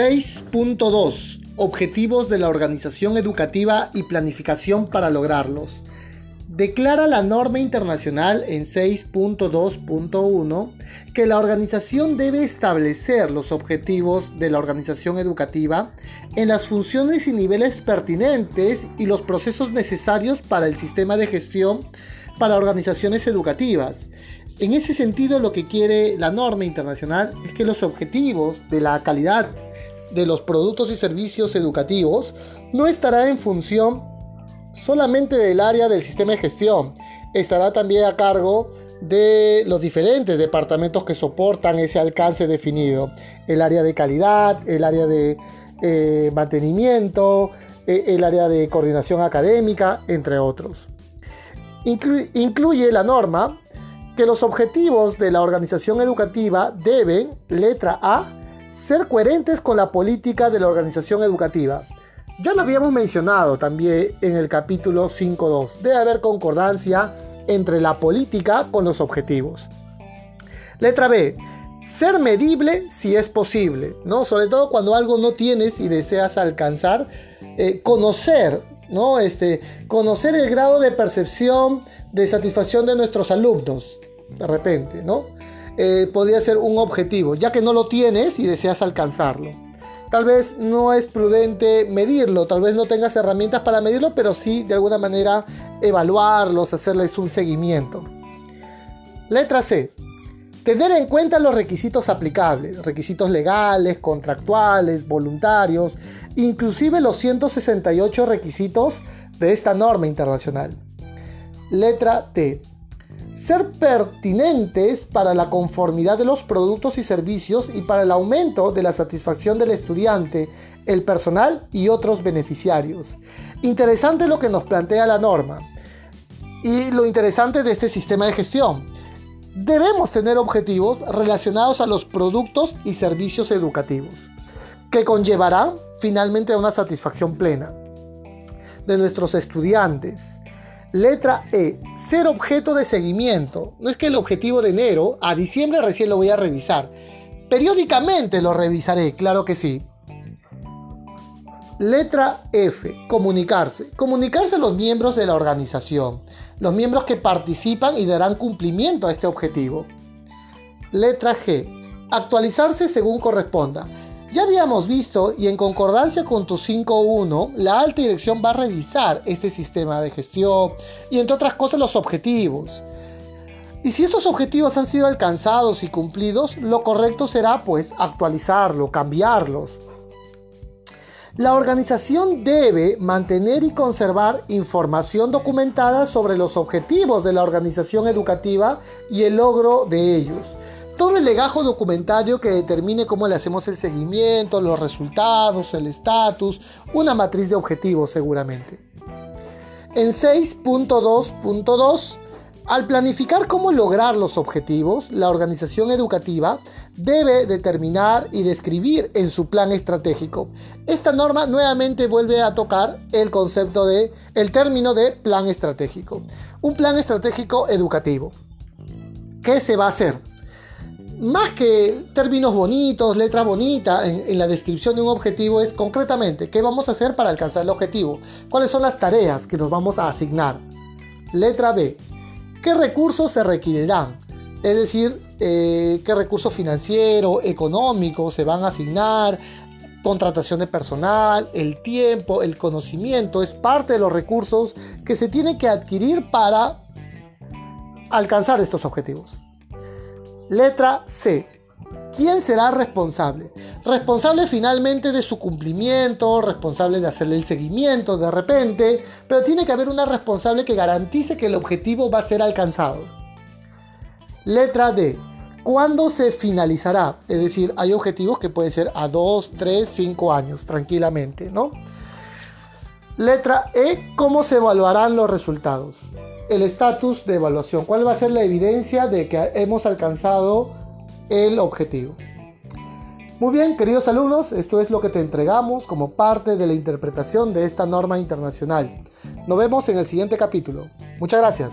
6.2 Objetivos de la organización educativa y planificación para lograrlos. Declara la norma internacional en 6.2.1 que la organización debe establecer los objetivos de la organización educativa en las funciones y niveles pertinentes y los procesos necesarios para el sistema de gestión para organizaciones educativas. En ese sentido, lo que quiere la norma internacional es que los objetivos de la calidad de los productos y servicios educativos no estará en función solamente del área del sistema de gestión, estará también a cargo de los diferentes departamentos que soportan ese alcance definido. El área de calidad, el área de eh, mantenimiento, eh, el área de coordinación académica, entre otros. incluye la norma que los objetivos de la organización educativa deben, letra A, ser coherentes con la política de la organización educativa. Ya lo habíamos mencionado también en el capítulo 5.2. Debe haber concordancia entre la política con los objetivos. Letra B. Ser medible si es posible, ¿no? Sobre todo cuando algo no tienes y deseas alcanzar. Eh, conocer, ¿no? Este, conocer el grado de percepción de satisfacción de nuestros alumnos, de repente, ¿no? Eh, podría ser un objetivo, ya que no lo tienes y deseas alcanzarlo. Tal vez no es prudente medirlo, tal vez no tengas herramientas para medirlo, pero sí de alguna manera evaluarlos, hacerles un seguimiento. Letra C. Tener en cuenta los requisitos aplicables, requisitos legales, contractuales, voluntarios, inclusive los 168 requisitos de esta norma internacional. Letra T ser pertinentes para la conformidad de los productos y servicios y para el aumento de la satisfacción del estudiante, el personal y otros beneficiarios. Interesante lo que nos plantea la norma y lo interesante de este sistema de gestión. Debemos tener objetivos relacionados a los productos y servicios educativos, que conllevarán finalmente a una satisfacción plena de nuestros estudiantes. Letra E ser objeto de seguimiento. No es que el objetivo de enero a diciembre recién lo voy a revisar. Periódicamente lo revisaré, claro que sí. Letra F, comunicarse. Comunicarse a los miembros de la organización, los miembros que participan y darán cumplimiento a este objetivo. Letra G, actualizarse según corresponda. Ya habíamos visto y en concordancia con tu 5.1, la alta dirección va a revisar este sistema de gestión y entre otras cosas los objetivos. Y si estos objetivos han sido alcanzados y cumplidos, lo correcto será pues actualizarlo, cambiarlos. La organización debe mantener y conservar información documentada sobre los objetivos de la organización educativa y el logro de ellos todo el legajo documentario que determine cómo le hacemos el seguimiento, los resultados, el estatus, una matriz de objetivos seguramente. En 6.2.2, al planificar cómo lograr los objetivos, la organización educativa debe determinar y describir en su plan estratégico. Esta norma nuevamente vuelve a tocar el concepto de el término de plan estratégico. Un plan estratégico educativo. ¿Qué se va a hacer? Más que términos bonitos, letras bonitas en, la descripción de un objetivo, es concretamente qué vamos a hacer para alcanzar el objetivo, cuáles son las tareas que nos vamos a asignar. Letra B, qué recursos se requerirán, es decir, eh, qué recursos financieros, económicos se van a asignar, contratación de personal, el tiempo, el conocimiento, es parte de los recursos que se tienen que adquirir para alcanzar estos objetivos. Letra C. ¿Quién será responsable? Responsable finalmente de su cumplimiento, responsable de hacerle el seguimiento de repente, pero tiene que haber una responsable que garantice que el objetivo va a ser alcanzado. Letra D. ¿Cuándo se finalizará? Es decir, hay objetivos que pueden ser a 2, 3, 5 años, tranquilamente, ¿no? Letra E. ¿Cómo se evaluarán los resultados? El estatus de evaluación, cuál va a ser la evidencia de que hemos alcanzado el objetivo. Muy bien, queridos alumnos, esto es lo que te entregamos como parte de la interpretación de esta norma internacional. Nos vemos en el siguiente capítulo. Muchas gracias.